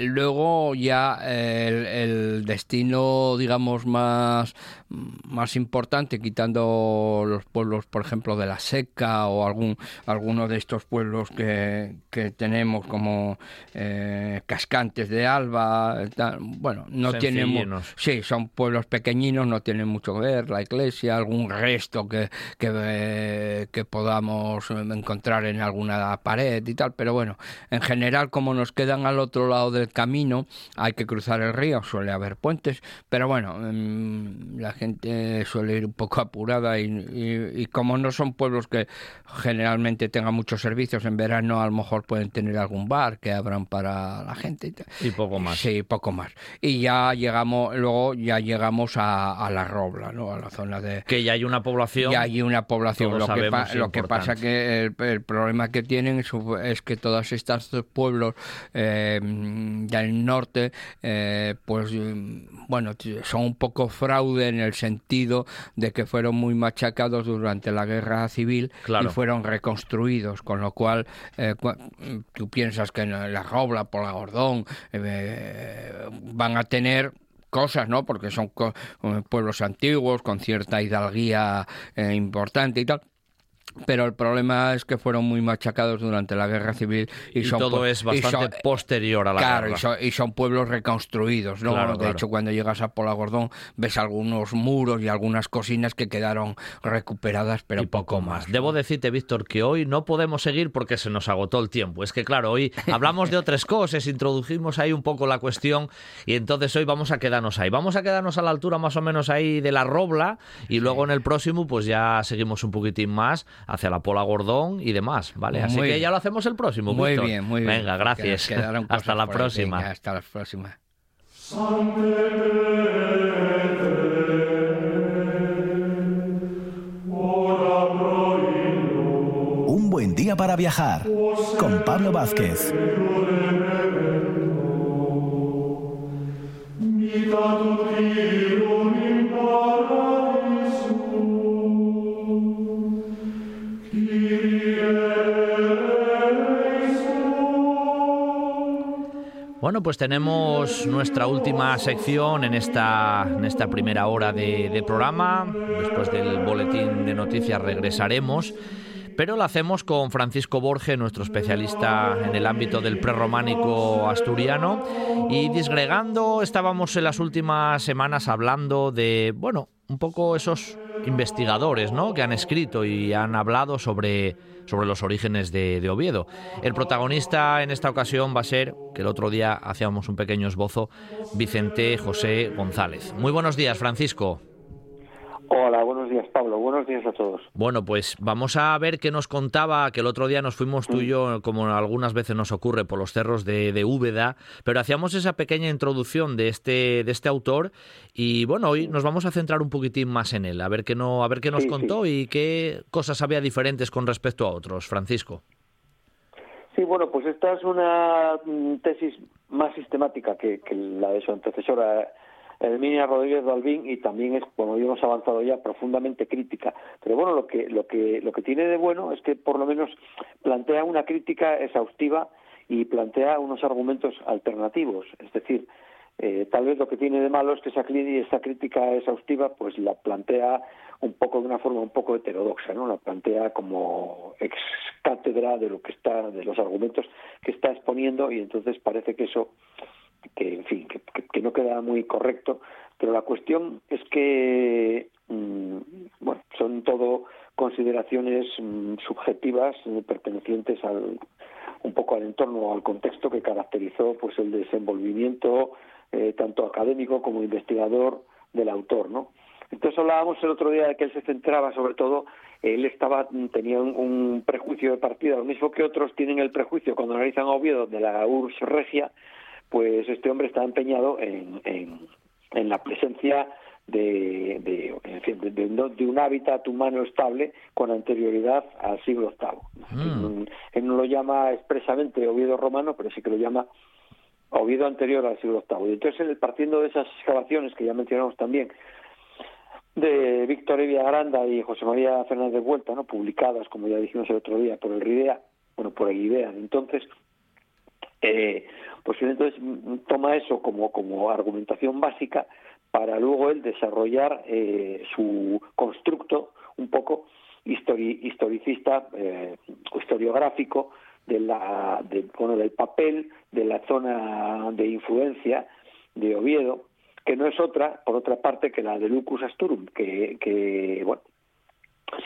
luego ya el, destino, digamos, más, más importante, quitando los pueblos, por ejemplo, de la Seca o algún alguno de estos pueblos que, que tenemos como eh, Cascantes de Alba, bueno, no tienen... Sí, son pueblos pequeñinos, no tienen mucho que ver, la iglesia, algún resto que, que, eh, que podamos encontrar en alguna pared y tal, pero bueno, en general como nos quedan al otro lado del camino, hay que cruzar el río, suele haber puentes, pero bueno, mm, la gente suele ir un poco apurada y, como no son pueblos que generalmente tengan muchos servicios, en verano a lo mejor pueden tener algún bar que abran para la gente. Y, poco más. Sí, poco más. Y ya llegamos, luego ya llegamos a, la Robla, ¿no? A la zona de... Que ya hay una población. Ya hay una población. Lo que, lo que pasa que el, problema que tienen es, que todos estos pueblos eh, del norte, eh, pues bueno, son un poco fraude en el sentido de que fueron muy machacados durante la guerra civil y fueron reconstruidos, con lo cual eh, tú piensas que en la Robla, por la Gordón, eh, van a tener cosas, ¿no? Porque son pueblos antiguos con cierta hidalguía importante y tal pero el problema es que fueron muy machacados durante la guerra civil y, Y son todo es bastante son- posterior a la claro, guerra. y son, y son pueblos reconstruidos, ¿no? Claro, de claro. hecho, cuando llegas a Polagordón ves algunos muros y algunas cocinas que quedaron recuperadas, pero y poco más. Debo decirte, Víctor, que hoy no podemos seguir porque se nos agotó el tiempo. Es que, claro, hoy hablamos de otras cosas, introdujimos ahí un poco la cuestión y entonces hoy vamos a quedarnos ahí. Vamos a quedarnos a la altura más o menos ahí de la Robla y luego en el próximo pues ya seguimos un poquitín más hacia la Pola Gordón y demás, ¿vale? Así Muy que ya lo hacemos el próximo, Muy Víctor. bien, muy bien. Venga, gracias. Que- Hasta la próxima. Venga, hasta la próxima. Un buen día para viajar con Pablo Vázquez. Bueno, pues tenemos nuestra última sección en esta, en esta primera hora de, programa. Después del boletín de noticias regresaremos. Pero lo hacemos con Francisco Borge, nuestro especialista en el ámbito del prerrománico asturiano. Y disgregando, estábamos en las últimas semanas hablando de, bueno, un poco esos investigadores ¿no? que han escrito y han hablado sobre, sobre los orígenes de, de Oviedo. El protagonista en esta ocasión va a ser, que el otro día hacíamos un pequeño esbozo, Vicente José González. Muy buenos días, Francisco. Hola, días Pablo, buenos días a todos. Bueno, pues vamos a ver qué nos contaba, que el otro día nos fuimos tú y yo, como algunas veces nos ocurre, por los cerros de, de Úbeda, pero hacíamos esa pequeña introducción de este, de este autor y bueno, hoy nos vamos a centrar un poquitín más en él, a ver qué, no, a ver qué nos Sí, contó y qué cosas había diferentes con respecto a otros, Francisco. Sí, bueno, pues esta es una mm, tesis más sistemática que, que la de su antecesora Herminia Rodríguez Balbín y también es, como hemos avanzado ya, profundamente crítica. Pero bueno, lo que, lo que, lo que tiene de bueno es que por lo menos plantea una crítica exhaustiva y plantea unos argumentos alternativos. Es decir, eh, tal vez lo que tiene de malo es que esa, crítica exhaustiva pues la plantea un poco de una forma un poco heterodoxa, ¿no? La plantea como ex cátedra de lo que está, de los argumentos que está exponiendo y entonces parece que eso que en fin que, que- no queda muy correcto pero la cuestión es que mm, bueno son todo consideraciones mm, subjetivas eh, pertenecientes al un poco al entorno al contexto que caracterizó pues el desenvolvimiento eh, tanto académico como investigador del autor no entonces hablábamos el otro día de que él se centraba sobre todo él estaba tenía un, un prejuicio de partida lo mismo que otros tienen el prejuicio cuando analizan a Oviedo de la URSS regia pues este hombre está empeñado en, en, en la presencia de, de, en fin, de, de un- de un hábitat humano estable con anterioridad al siglo VIII. Mm. Él no lo llama expresamente Oviedo romano, pero sí que lo llama Oviedo anterior al siglo VIII. Y entonces, partiendo de esas excavaciones que ya mencionamos también, de Víctor Evia Granda y José María Fernández Vuelta, ¿no? publicadas, como ya dijimos el otro día, por el RIDEA, bueno, por el IDEA, entonces, eh, pues él entonces toma eso como, como argumentación básica para luego él desarrollar eh, su constructo un poco histori- historicista eh, historiográfico de la, bueno, del papel de la zona de influencia de Oviedo, que no es otra, por otra parte, que la de Lucus Asturum, que, que bueno,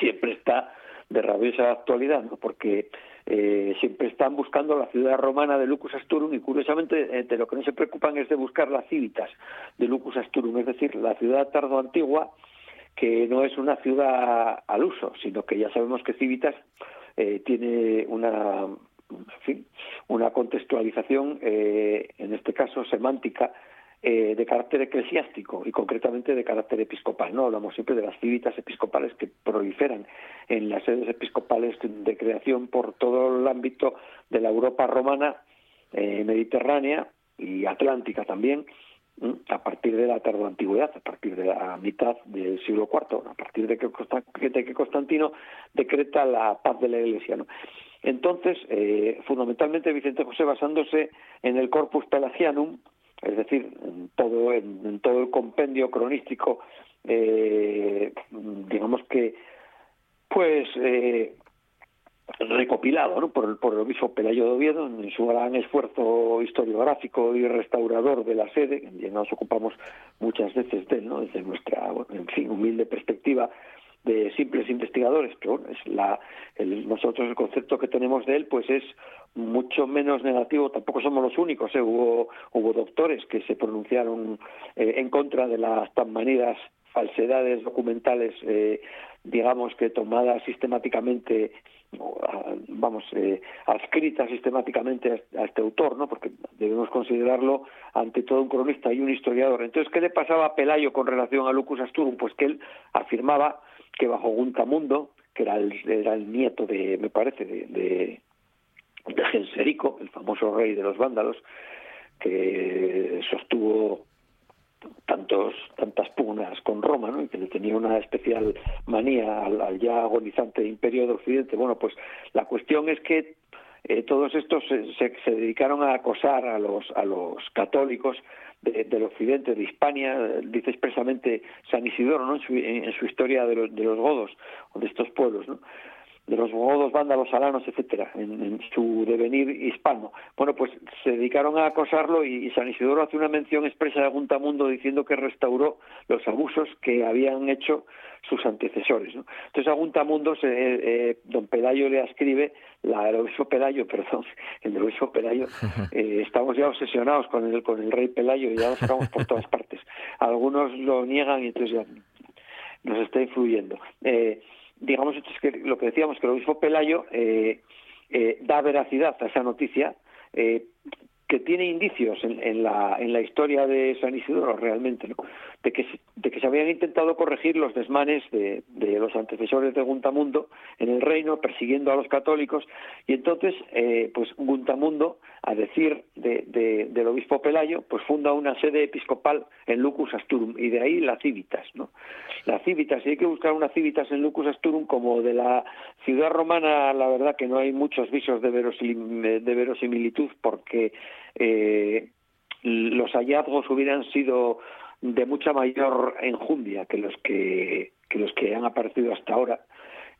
siempre está de rabiosa actualidad, ¿no? porque eh, siempre están buscando la ciudad romana de Lucus Asturum y curiosamente eh, de lo que no se preocupan es de buscar las civitas de Lucus Asturum, es decir, la ciudad tardo antigua que no es una ciudad al uso, sino que ya sabemos que Civitas eh, tiene una, una contextualización, en este caso semántica, eh, de carácter eclesiástico y concretamente de carácter episcopal. No hablamos siempre de las civitas episcopales que proliferan en las sedes episcopales de creación por todo el ámbito de la Europa romana, eh, mediterránea y atlántica también, a partir de la tardoantigüedad, a partir de la mitad del siglo IV, a partir de que, Constantino decreta la paz de la Iglesia. Entonces, eh, fundamentalmente Vicente José basándose en el Corpus Pelagianum, es decir, en todo, en, todo el compendio cronístico, eh, digamos que pues eh, recopilado ¿no? por, el, por el obispo Pelayo de Oviedo en su gran esfuerzo historiográfico y restaurador de la sede, que nos ocupamos muchas veces de él, ¿no? desde nuestra en fin, humilde perspectiva de simples investigadores, pero bueno, es la, el, nosotros el concepto que tenemos de él pues es mucho menos negativo, tampoco somos los únicos, ¿eh? hubo, hubo doctores que se pronunciaron eh, en contra de las tan manidas falsedades documentales, eh, digamos que tomadas sistemáticamente vamos, eh, adscrita sistemáticamente a este autor, ¿no? Porque debemos considerarlo ante todo un cronista y un historiador. Entonces, ¿qué le pasaba a Pelayo con relación a Lucus Asturum? Pues que él afirmaba que bajo Guntamundo, que era el, era el nieto de, me parece, de, de, de Genserico, el famoso rey de los vándalos, que sostuvo tantos tantas pugnas con Roma, ¿no? y que le tenía una especial manía al, ya agonizante imperio de Occidente. Bueno, pues la cuestión es que eh, todos estos se, se, dedicaron a acosar a los a los católicos del occidente, de Hispania, dice expresamente San Isidoro, ¿no? En su, en su historia de los, de los godos, o de estos pueblos, ¿no? De los godos, vándalos, alanos, etcétera, en, su devenir hispano. Bueno, pues se dedicaron a acosarlo y, San Isidoro hace una mención expresa de Guntamundo diciendo que restauró los abusos que habían hecho sus antecesores. ¿no? Entonces a Guntamundo, se, eh, eh, don Pelayo le escribe, la, el obispo Pelayo, perdón, el obispo Pelayo, eh, estamos ya obsesionados con el, con el rey Pelayo y ya lo sacamos por todas partes. Algunos lo niegan y entonces ya nos está influyendo. Eh, digamos que lo que decíamos que el obispo Pelayo eh, eh, da veracidad a esa noticia eh, que tiene indicios en, en, la, en la historia de San Isidoro realmente, ¿no? de, que, de que se habían intentado corregir los desmanes de, los antecesores de Guntamundo en el reino, persiguiendo a los católicos, y entonces, eh, pues Guntamundo, a decir de, de, del obispo Pelayo, pues funda una sede episcopal en Lucus Asturum, y de ahí la Civitas, ¿no? La Civitas, y hay que buscar una Civitas en Lucus Asturum como de la ciudad romana, la verdad que no hay muchos visos de, de verosimilitud, porque eh, los hallazgos hubieran sido de mucha mayor enjundia que los que, que los que han aparecido hasta ahora.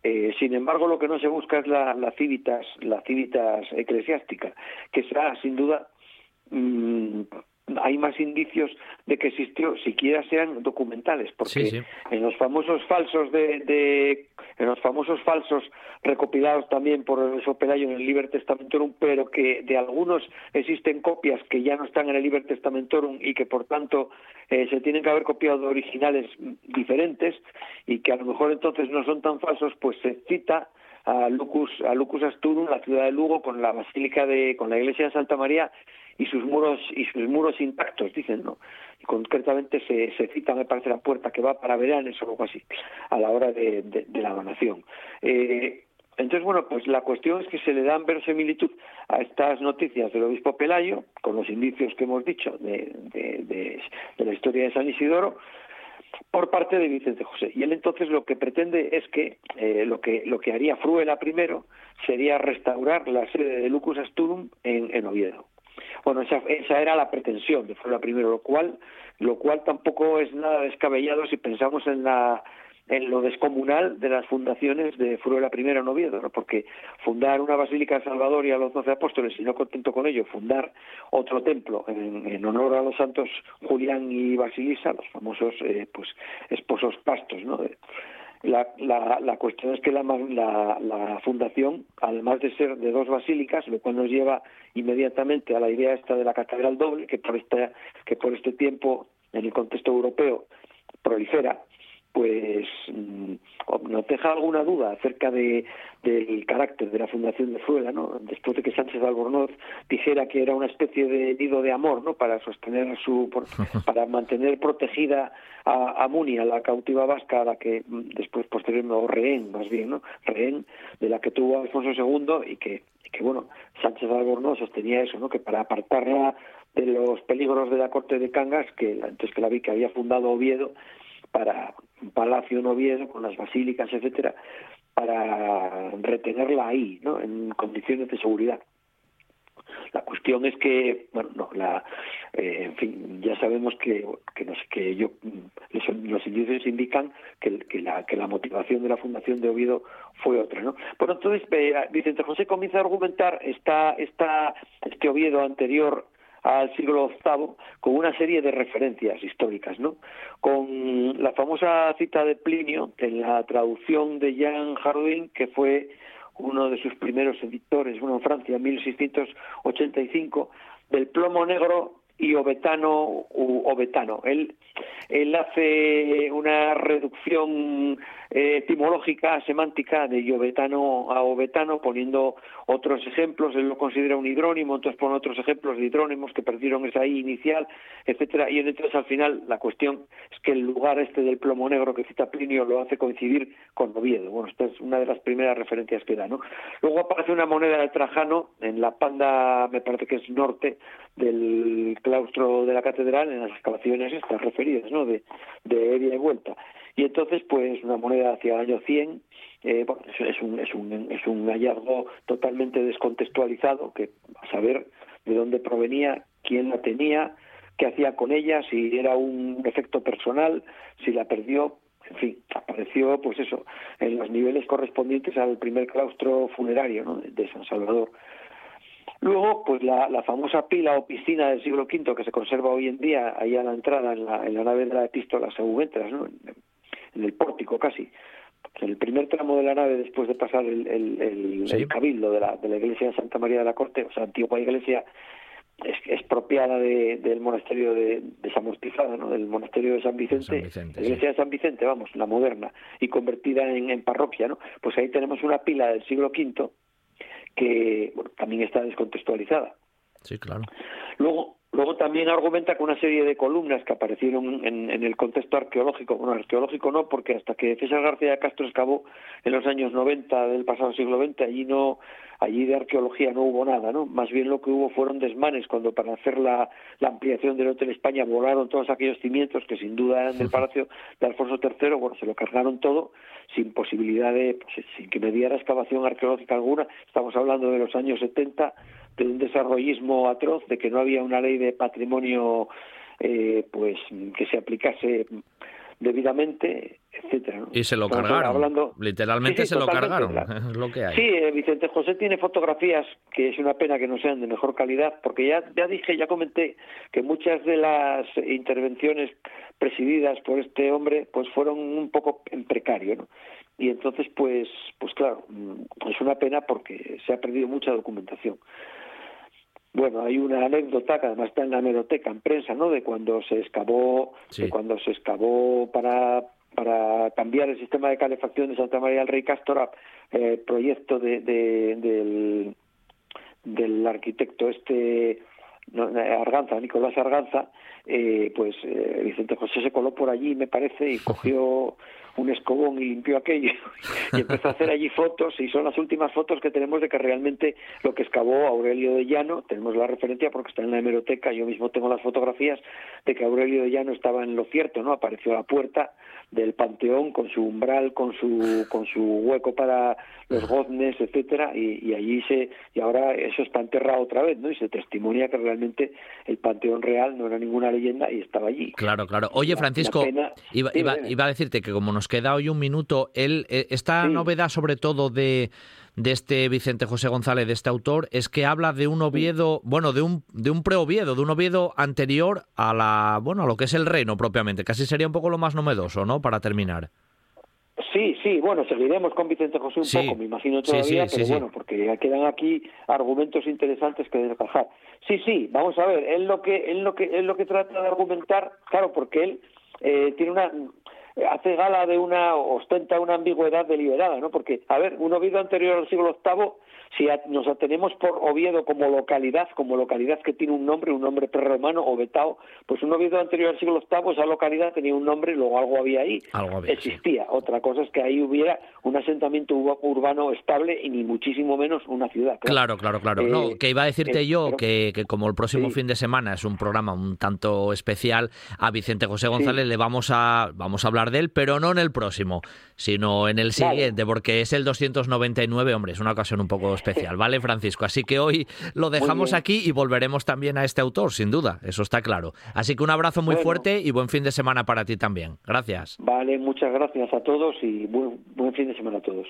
Eh, sin embargo, lo que no se busca es la, la civitas, la civitas eclesiástica, que será sin duda mmm, hay más indicios de que existió, siquiera sean documentales, porque sí, sí. en los famosos falsos de, de, en los famosos falsos recopilados también por el Pelayo en el Liber Testamentorum, pero que de algunos existen copias que ya no están en el Liber Testamentorum y que por tanto eh, se tienen que haber copiado de originales diferentes y que a lo mejor entonces no son tan falsos, pues se cita a Lucus, a Lucus Asturum, la ciudad de Lugo, con la basílica de, con la iglesia de Santa María y sus muros y sus muros intactos dicen no y concretamente se, se cita me parece la puerta que va para Veranes o algo así a la hora de, de, la donación eh, entonces, bueno, pues la cuestión es que se le dan verosimilitud a estas noticias del obispo Pelayo, con los indicios que hemos dicho de, de la historia de San Isidoro, por parte de Vicente José. Y él entonces lo que pretende es que eh, lo que lo que haría Fruela primero sería restaurar la sede de Lucus Asturum en, en Oviedo. Bueno, esa, era la pretensión de Fruela primero, lo cual lo cual tampoco es nada descabellado si pensamos en lo descomunal de las fundaciones de Fruela I en Oviedo, ¿no? porque fundar una basílica de Salvador y a los doce apóstoles, y no contento con ello, fundar otro templo en, en honor a los santos Julián y Basilisa, los famosos eh, pues esposos pastos, ¿no? La, la, la, cuestión es que la, la, fundación, además de ser de dos basílicas, lo cual nos lleva inmediatamente a la idea esta de la catedral doble, que por, esta, que por este tiempo, en el contexto europeo, prolifera, pues mm, nos deja alguna duda acerca de, del carácter de la Fundación de Fruela, ¿no? Después de que Sánchez Albornoz dijera que era una especie de nido de amor, ¿no? Para sostener su, para mantener protegida a, a Muni, a la cautiva vasca, a la que mm, después posteriormente, o rehén, más bien, ¿no? Rehén, de la que tuvo Alfonso II y que, y que bueno, Sánchez Albornoz sostenía eso, ¿no? Que para apartarla de los peligros de la corte de Cangas, que entonces que la vi que había fundado Oviedo, para palacio en Oviedo con las basílicas, etcétera, para retenerla ahí, ¿no? En condiciones de seguridad. La cuestión es que, bueno, no, la, eh, en fin, ya sabemos que, que, nos, que yo, los, los indicios indican que, que, la, que la motivación de la fundación de Oviedo fue otra, ¿no? Bueno, entonces eh, Vicente José comienza a argumentar esta, esta, este Oviedo anterior al siglo VIII con una serie de referencias históricas, ¿no? Con la famosa cita de Plinio en la traducción de Jean Hardin, que fue uno de sus primeros editores, bueno, en Francia, en 1685, del plomo negro y obetano u obetano. Él, él hace una reducción eh, etimológica, semántica de iobetano a obetano, poniendo otros ejemplos, él lo considera un hidrónimo, entonces pone otros ejemplos de hidrónimos que perdieron esa I inicial, etcétera, y entonces al final la cuestión es que el lugar este del plomo negro que cita Plinio lo hace coincidir con Oviedo. Bueno, esta es una de las primeras referencias que da, ¿no? Luego aparece una moneda de Trajano en la panda, me parece que es norte del claustro de la catedral, en las excavaciones estas referidas, De, de ida y vuelta. Y entonces, pues una moneda hacia el año 100, eh, bueno, es, un, es, un, es un hallazgo totalmente descontextualizado, que a saber de dónde provenía, quién la tenía, qué hacía con ella, si era un efecto personal, si la perdió, en fin, apareció, pues eso, en los niveles correspondientes al primer claustro funerario de San Salvador. Luego, pues la, la, famosa pila o piscina del siglo V que se conserva hoy en día ahí a la entrada en la, en la nave de la epístola Segúmentras, ¿no? en el pórtico casi. En el primer tramo de la nave, después de pasar el, el, el, cabildo de la, de la iglesia de Santa María de la Corte, o sea, antigua iglesia expropiada de, del monasterio de, desamortizada, ¿no? del monasterio de San Vicente, la iglesia de San Vicente, vamos, la moderna, y convertida en, en, parroquia, ¿no? Pues ahí tenemos una pila del siglo V que bueno, también está descontextualizada. Sí, claro. Luego, Luego también argumenta con una serie de columnas que aparecieron en, en, el contexto arqueológico, bueno, arqueológico no, porque hasta que César García de Castro excavó en los años 90 del pasado siglo XX, allí no, allí de arqueología no hubo nada, ¿no? Más bien lo que hubo fueron desmanes cuando para hacer la, la ampliación del Hotel España volaron todos aquellos cimientos que sin duda eran del Palacio de Alfonso III, bueno, se lo cargaron todo sin posibilidad de, pues, sin que mediara excavación arqueológica alguna. Estamos hablando de los años 70 de un desarrollismo atroz, de que no había una ley de patrimonio eh, pues que se aplicase debidamente, etcétera. Y se lo cargaron. Hablando... Literalmente se lo cargaron. Es lo que hay. Sí, eh, Vicente José tiene fotografías que es una pena que no sean de mejor calidad, porque ya, ya dije, ya comenté que muchas de las intervenciones presididas por este hombre pues fueron un poco en precario, ¿no? Y entonces, pues, pues claro, mm, es una pena porque se ha perdido mucha documentación. Bueno, hay una anécdota que además está en la hemeroteca, en prensa, ¿no? De cuando se excavó, sí. de cuando se excavó para para cambiar el sistema de calefacción de Santa María del Rey Castora, eh, proyecto de, de, del, del arquitecto este Arganza, Nicolás Arganza, eh, pues eh, Vicente José se coló por allí, me parece, y cogió un escobón y limpió aquello y empezó a hacer allí fotos y son las últimas fotos que tenemos de que realmente lo que excavó Aurelio de Llano, tenemos la referencia porque está en la hemeroteca, yo mismo tengo las fotografías de que Aurelio de Llano estaba en lo cierto, ¿no? Apareció a la puerta del panteón con su umbral, con su con su hueco para los goznes, etcétera, y, y allí se y ahora eso está enterrado otra vez, ¿no? Y se testimonia que realmente el panteón real no era ninguna leyenda y estaba allí. Claro, claro. Oye, Francisco, pena... iba, iba, iba, a decirte que como nos queda hoy un minuto, él, esta sí. novedad sobre todo de, de este Vicente José González, de este autor, es que habla de un Oviedo, bueno, de un, de un pre-Oviedo, de un Oviedo anterior a la, bueno, a lo que es el reino propiamente. Casi sería un poco lo más novedoso, ¿no? Para terminar. Sí, sí, bueno, seguiremos con Vicente José un sí, poco, me imagino todavía, sí, sí, pero bueno, porque quedan aquí argumentos interesantes que desgajar. Sí, sí, vamos a ver, él lo que él lo que él lo que trata de argumentar, claro, porque él eh, tiene una hace gala de una ostenta una ambigüedad deliberada, ¿no? Porque a ver, un Oviedo anterior al siglo VIII si nos atenemos por Oviedo como localidad, como localidad que tiene un nombre, un nombre prerromano, Obetao, pues un Oviedo anterior al siglo VIII, esa localidad tenía un nombre y luego algo había ahí, algo había, existía. Sí. Otra cosa es que ahí hubiera un asentamiento urbano estable y ni muchísimo menos una ciudad. Claro, claro, claro. claro. Eh, no, que iba a decirte eh, yo pero, que, que, como el próximo sí. fin de semana es un programa un tanto especial, a Vicente José González sí. le vamos a, vamos a hablar de él, pero no en el próximo, sino en el siguiente, vale. porque es el 299, hombre, es una ocasión un poco especial, ¿vale, Francisco? Así que hoy lo dejamos aquí y volveremos también a este autor, sin duda, eso está claro. Así que un abrazo muy fuerte y buen fin de semana para ti también. Gracias. Vale, muchas gracias a todos y buen fin de semana a todos.